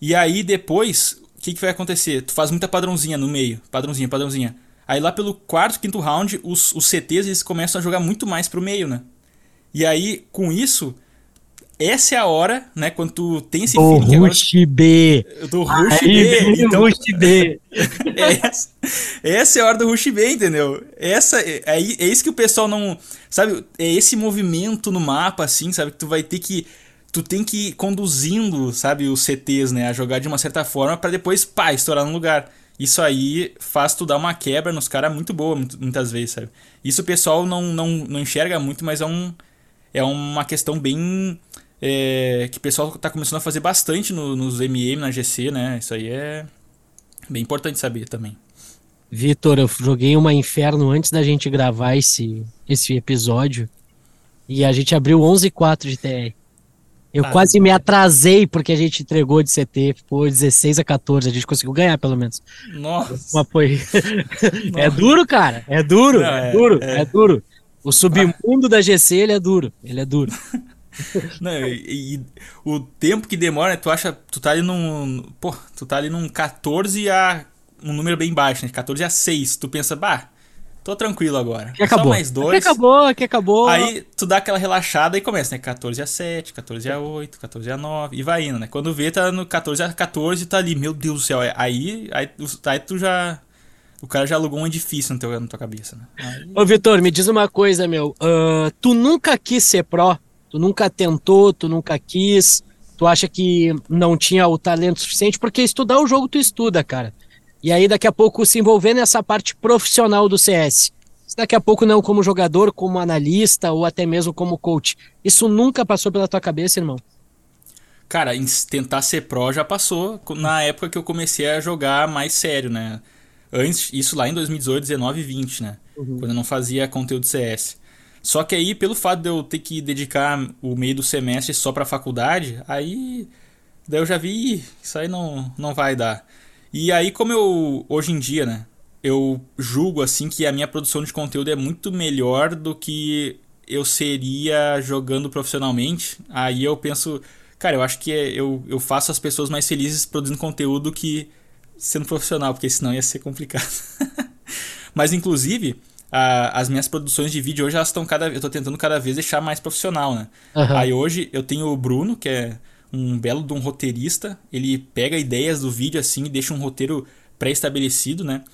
E aí depois que, que vai acontecer? Tu faz muita padrãozinha no meio, padrãozinha, padrãozinha. Aí lá pelo quarto, quinto round, os, os CTs eles começam a jogar muito mais pro meio, né? E aí, com isso, essa é a hora, né? Quando tu tem esse do feeling Rush agora... B. Do Rush B. Então, Rush B. essa, essa é a hora do Rush B, entendeu? Essa, é, é, é isso que o pessoal não... Sabe? É esse movimento no mapa, assim, sabe? Que tu vai ter que tu tem que ir conduzindo, sabe, os CTs, né, a jogar de uma certa forma para depois, pá, estourar no lugar. Isso aí faz tu dar uma quebra nos caras muito boa, muitas vezes, sabe? Isso o pessoal não, não, não enxerga muito, mas é, um, é uma questão bem. É, que o pessoal tá começando a fazer bastante no, nos MM, na GC, né? Isso aí é bem importante saber também. Vitor, eu joguei uma inferno antes da gente gravar esse, esse episódio. E a gente abriu 11.4 de TR. Eu ah, quase me atrasei porque a gente entregou de CT, ficou 16 a 14, a gente conseguiu ganhar pelo menos. Nossa. Mas foi. é duro, cara. É duro, Não, é, é, duro, é... é... duro. O submundo da GC, ele é duro. Ele é duro. Não, e, e, o tempo que demora, tu acha, tu tá ali num, pô, tu tá ali num 14 a um número bem baixo, né? 14 a 6. Tu pensa, bah, Tô tranquilo agora. Que acabou. Só mais dois. Que acabou, que acabou. Aí tu dá aquela relaxada e começa, né? 14 a 7, 14 a 8, 14 a 9 e vai indo, né? Quando vê, tá no 14 a 14 tá ali, meu Deus do céu. Aí, aí, aí tu já. O cara já alugou um edifício no teu, na tua cabeça, né? Aí... Ô, Vitor, me diz uma coisa, meu. Uh, tu nunca quis ser pró? Tu nunca tentou, tu nunca quis? Tu acha que não tinha o talento suficiente? Porque estudar o jogo tu estuda, cara. E aí, daqui a pouco, se envolver nessa parte profissional do CS. daqui a pouco não como jogador, como analista ou até mesmo como coach. Isso nunca passou pela tua cabeça, irmão? Cara, tentar ser pró já passou na época que eu comecei a jogar mais sério, né? Antes, isso lá em 2018, 19 e 20, né? Uhum. Quando eu não fazia conteúdo CS. Só que aí, pelo fato de eu ter que dedicar o meio do semestre só pra faculdade, aí. Daí eu já vi, isso aí não, não vai dar. E aí, como eu, hoje em dia, né? Eu julgo, assim, que a minha produção de conteúdo é muito melhor do que eu seria jogando profissionalmente. Aí eu penso, Cara, eu acho que é, eu, eu faço as pessoas mais felizes produzindo conteúdo que sendo profissional, porque senão ia ser complicado. Mas, inclusive, a, as minhas produções de vídeo hoje, elas estão cada Eu tô tentando cada vez deixar mais profissional, né? Uhum. Aí hoje eu tenho o Bruno, que é um belo de um roteirista. Ele pega ideias do vídeo assim e deixa um roteiro pré-estabelecido, né?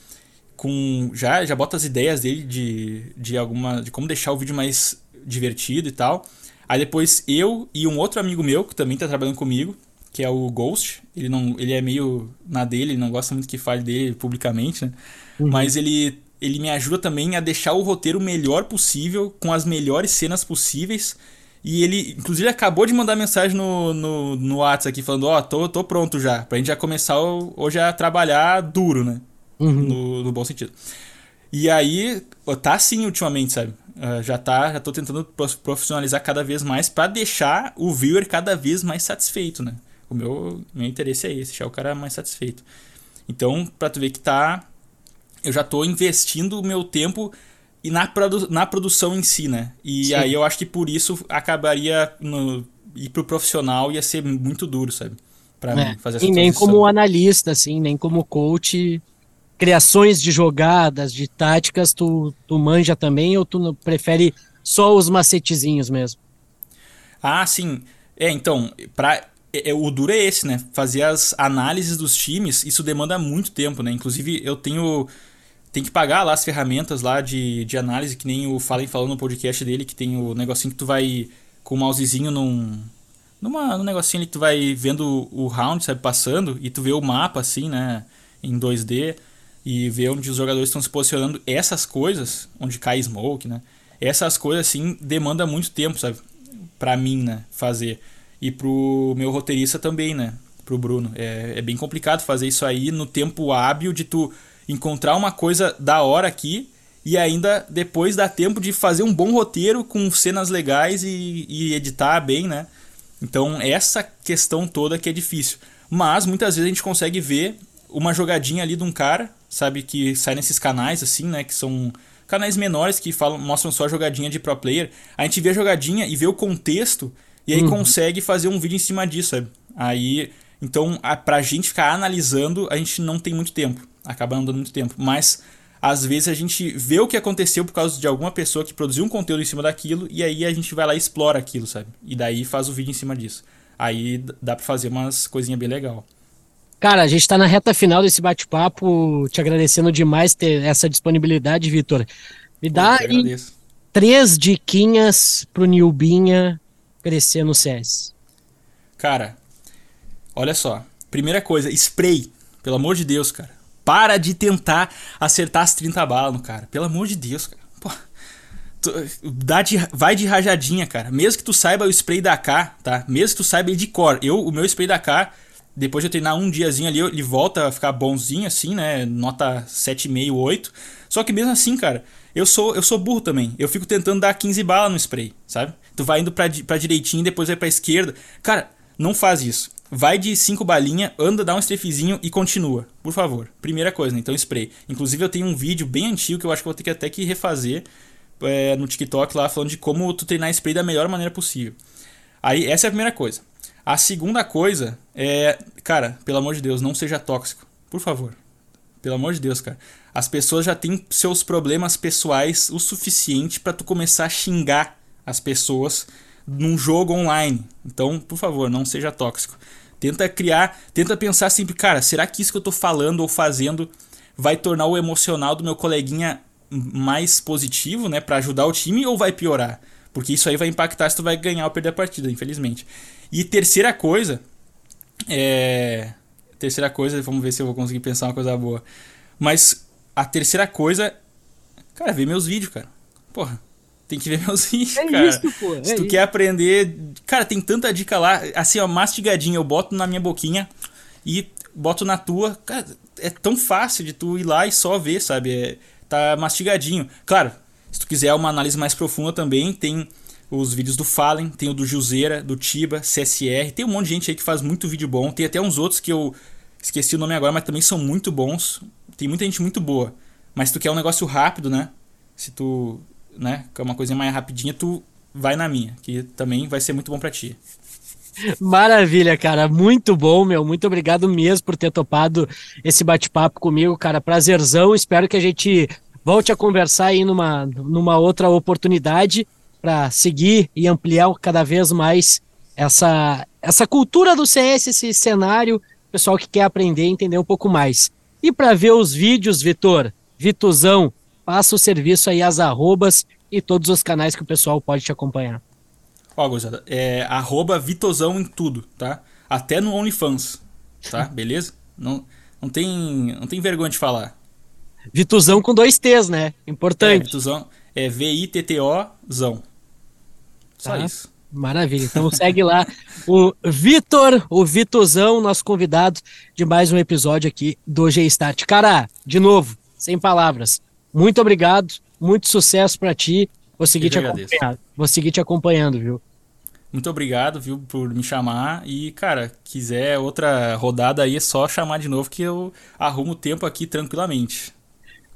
Com, já, já bota as ideias dele de, de alguma. de como deixar o vídeo mais divertido e tal. Aí depois eu e um outro amigo meu, que também tá trabalhando comigo, que é o Ghost. Ele não ele é meio na dele, ele não gosta muito que fale dele publicamente, né? Uhum. Mas ele ele me ajuda também a deixar o roteiro o melhor possível, com as melhores cenas possíveis. E ele, inclusive, acabou de mandar mensagem no, no, no WhatsApp aqui, falando: Ó, oh, tô, tô pronto já, pra gente já começar hoje a trabalhar duro, né? Uhum. No, no bom sentido. E aí, tá assim ultimamente, sabe? Uh, já tá, já tô tentando profissionalizar cada vez mais para deixar o viewer cada vez mais satisfeito, né? O meu, meu interesse é esse, deixar o cara mais satisfeito. Então, para tu ver que tá eu já tô investindo o meu tempo e na, produ na produção em si, né? E Sim. aí eu acho que por isso acabaria no ir pro profissional ia ser muito duro, sabe? Para é. fazer essa E nem como analista assim, nem como coach criações de jogadas, de táticas, tu, tu manja também ou tu prefere só os macetezinhos mesmo? Ah, sim. É, então, pra, é, é, o duro é esse, né? Fazer as análises dos times, isso demanda muito tempo, né? Inclusive, eu tenho. Tem que pagar lá as ferramentas lá de, de análise, que nem o Fallen falou no podcast dele, que tem o negocinho que tu vai com o mousezinho num. Numa, num negocinho ali que tu vai vendo o round, sabe, passando, e tu vê o mapa assim, né? Em 2D e ver onde os jogadores estão se posicionando, essas coisas, onde cai smoke, né? Essas coisas assim demanda muito tempo, sabe? Para mim, né, fazer. E pro meu roteirista também, né? Pro Bruno. É, é bem complicado fazer isso aí no tempo hábil de tu encontrar uma coisa da hora aqui e ainda depois dá tempo de fazer um bom roteiro com cenas legais e, e editar bem, né? Então, essa questão toda que é difícil. Mas muitas vezes a gente consegue ver uma jogadinha ali de um cara sabe? Que sai nesses canais, assim, né? Que são canais menores que falam, mostram só a jogadinha de pro player. A gente vê a jogadinha e vê o contexto e aí uhum. consegue fazer um vídeo em cima disso, sabe? Aí, então, a, pra gente ficar analisando, a gente não tem muito tempo. Acaba não dando muito tempo. Mas, às vezes, a gente vê o que aconteceu por causa de alguma pessoa que produziu um conteúdo em cima daquilo e aí a gente vai lá e explora aquilo, sabe? E daí faz o vídeo em cima disso. Aí dá pra fazer umas coisinhas bem legal. Cara, a gente está na reta final desse bate-papo, te agradecendo demais ter essa disponibilidade, Vitor. Me dá três diquinhas pro Nilbinha crescer no CS. Cara, olha só. Primeira coisa, spray. Pelo amor de Deus, cara. Para de tentar acertar as 30 balas cara. Pelo amor de Deus, cara. Pô, tu, dá de, vai de rajadinha, cara. Mesmo que tu saiba o spray da K, tá? Mesmo que tu saiba ele de cor. Eu, o meu spray da K depois de eu treinar um diazinho ali, ele volta a ficar bonzinho assim, né? Nota 7,5, 8. Só que mesmo assim, cara, eu sou eu sou burro também. Eu fico tentando dar 15 balas no spray, sabe? Tu vai indo pra, pra direitinho, depois vai pra esquerda. Cara, não faz isso. Vai de 5 balinhas, anda, dá um strafezinho e continua. Por favor. Primeira coisa, né? Então spray. Inclusive eu tenho um vídeo bem antigo que eu acho que eu vou ter que até que refazer é, no TikTok lá, falando de como tu treinar spray da melhor maneira possível. Aí, essa é a primeira coisa. A segunda coisa é, cara, pelo amor de Deus, não seja tóxico. Por favor. Pelo amor de Deus, cara. As pessoas já têm seus problemas pessoais o suficiente para tu começar a xingar as pessoas num jogo online. Então, por favor, não seja tóxico. Tenta criar, tenta pensar sempre, cara, será que isso que eu tô falando ou fazendo vai tornar o emocional do meu coleguinha mais positivo, né, para ajudar o time ou vai piorar? Porque isso aí vai impactar se tu vai ganhar ou perder a partida, infelizmente. E terceira coisa, é. Terceira coisa, vamos ver se eu vou conseguir pensar uma coisa boa. Mas a terceira coisa, Cara, vê meus vídeos, cara. Porra, tem que ver meus vídeos, É cara. isso, pô, é Se tu isso. quer aprender. Cara, tem tanta dica lá. Assim, ó, mastigadinha. Eu boto na minha boquinha e boto na tua. Cara, é tão fácil de tu ir lá e só ver, sabe? É, tá mastigadinho. Claro, se tu quiser uma análise mais profunda também, tem os vídeos do Fallen, tem o do Juseira, do Tiba, CSR. Tem um monte de gente aí que faz muito vídeo bom. Tem até uns outros que eu esqueci o nome agora, mas também são muito bons. Tem muita gente muito boa. Mas se tu quer um negócio rápido, né? Se tu, né, quer uma coisinha mais rapidinha, tu vai na minha, que também vai ser muito bom pra ti. Maravilha, cara. Muito bom, meu. Muito obrigado mesmo por ter topado esse bate-papo comigo, cara. Prazerzão. Espero que a gente volte a conversar aí numa, numa outra oportunidade para seguir e ampliar cada vez mais essa, essa cultura do CS, esse cenário, pessoal que quer aprender entender um pouco mais. E para ver os vídeos, Vitor, Vituzão, passa o serviço aí, as arrobas e todos os canais que o pessoal pode te acompanhar. Ó, gozada, é arroba Vitozão em tudo, tá? Até no OnlyFans, tá? Beleza? Não, não, tem, não tem vergonha de falar. Vituzão com dois T's, né? É, Importante. Vitozão é V-I-T-T-O-zão. Só Tá. isso. Maravilha. Então segue lá o Vitor, o Vituzão, nosso convidado de mais um episódio aqui do G-Start. Cara, de novo, sem palavras. Muito obrigado, muito sucesso pra ti. Vou seguir te acompanhando. Vou seguir te acompanhando, viu? Muito obrigado, viu, por me chamar. E, cara, quiser outra rodada aí, é só chamar de novo que eu arrumo o tempo aqui tranquilamente.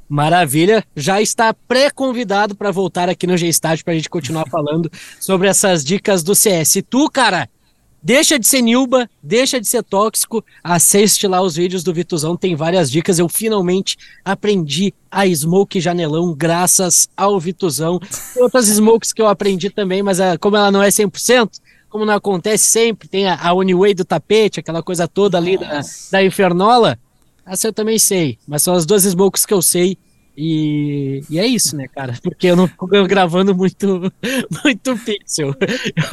Maravilha. Já está pré-convidado para voltar aqui no G-Start para a gente continuar falando sobre essas dicas do CS. E tu, cara, deixa de ser Nilba, deixa de ser tóxico, assiste lá os vídeos do Vituzão, tem várias dicas. Eu finalmente aprendi a Smoke Janelão graças ao Vituzão. Tem outras Smokes que eu aprendi também, mas ah, como ela não é 100%, como não acontece sempre, tem a, a Oneway do tapete, aquela coisa toda ali da, da Infernola. Essa eu também sei, mas são as duas smokes que eu sei. E, e é isso, né, cara? Porque eu não fico gravando muito, muito pixel.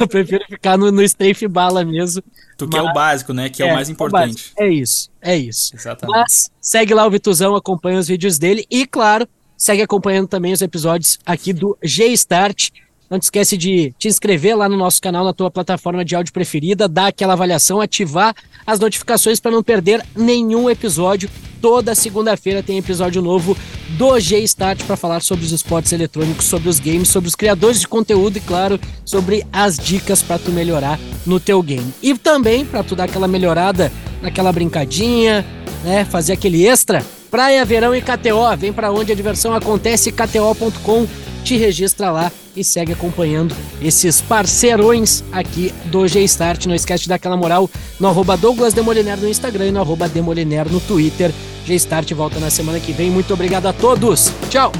Eu prefiro ficar no, no strafe bala mesmo. Tu quer Mas- o básico, né? Que é, o mais importante. É isso, é isso. Exatamente. Mas segue lá o Vituzão, acompanha os vídeos dele e, claro, segue acompanhando também os episódios aqui do G-Start. Não te esquece de te inscrever lá no nosso canal, na tua plataforma de áudio preferida, dar aquela avaliação, ativar as notificações para não perder nenhum episódio. Toda segunda-feira tem episódio novo do G-Start para falar sobre os esportes eletrônicos, sobre os games, sobre os criadores de conteúdo e, claro, sobre as dicas para tu melhorar no teu game. E também para tu dar aquela melhorada naquela brincadinha, né, fazer aquele extra. Praia, verão e KTO, vem para onde a diversão acontece, kto.com, te registra lá e segue acompanhando esses parceirões aqui do G-Start. Não esquece de dar aquela moral no arroba Douglas Demoliner no Instagram e no arroba Demoliner no Twitter. G-Start volta na semana que vem. Muito obrigado a todos. Tchau!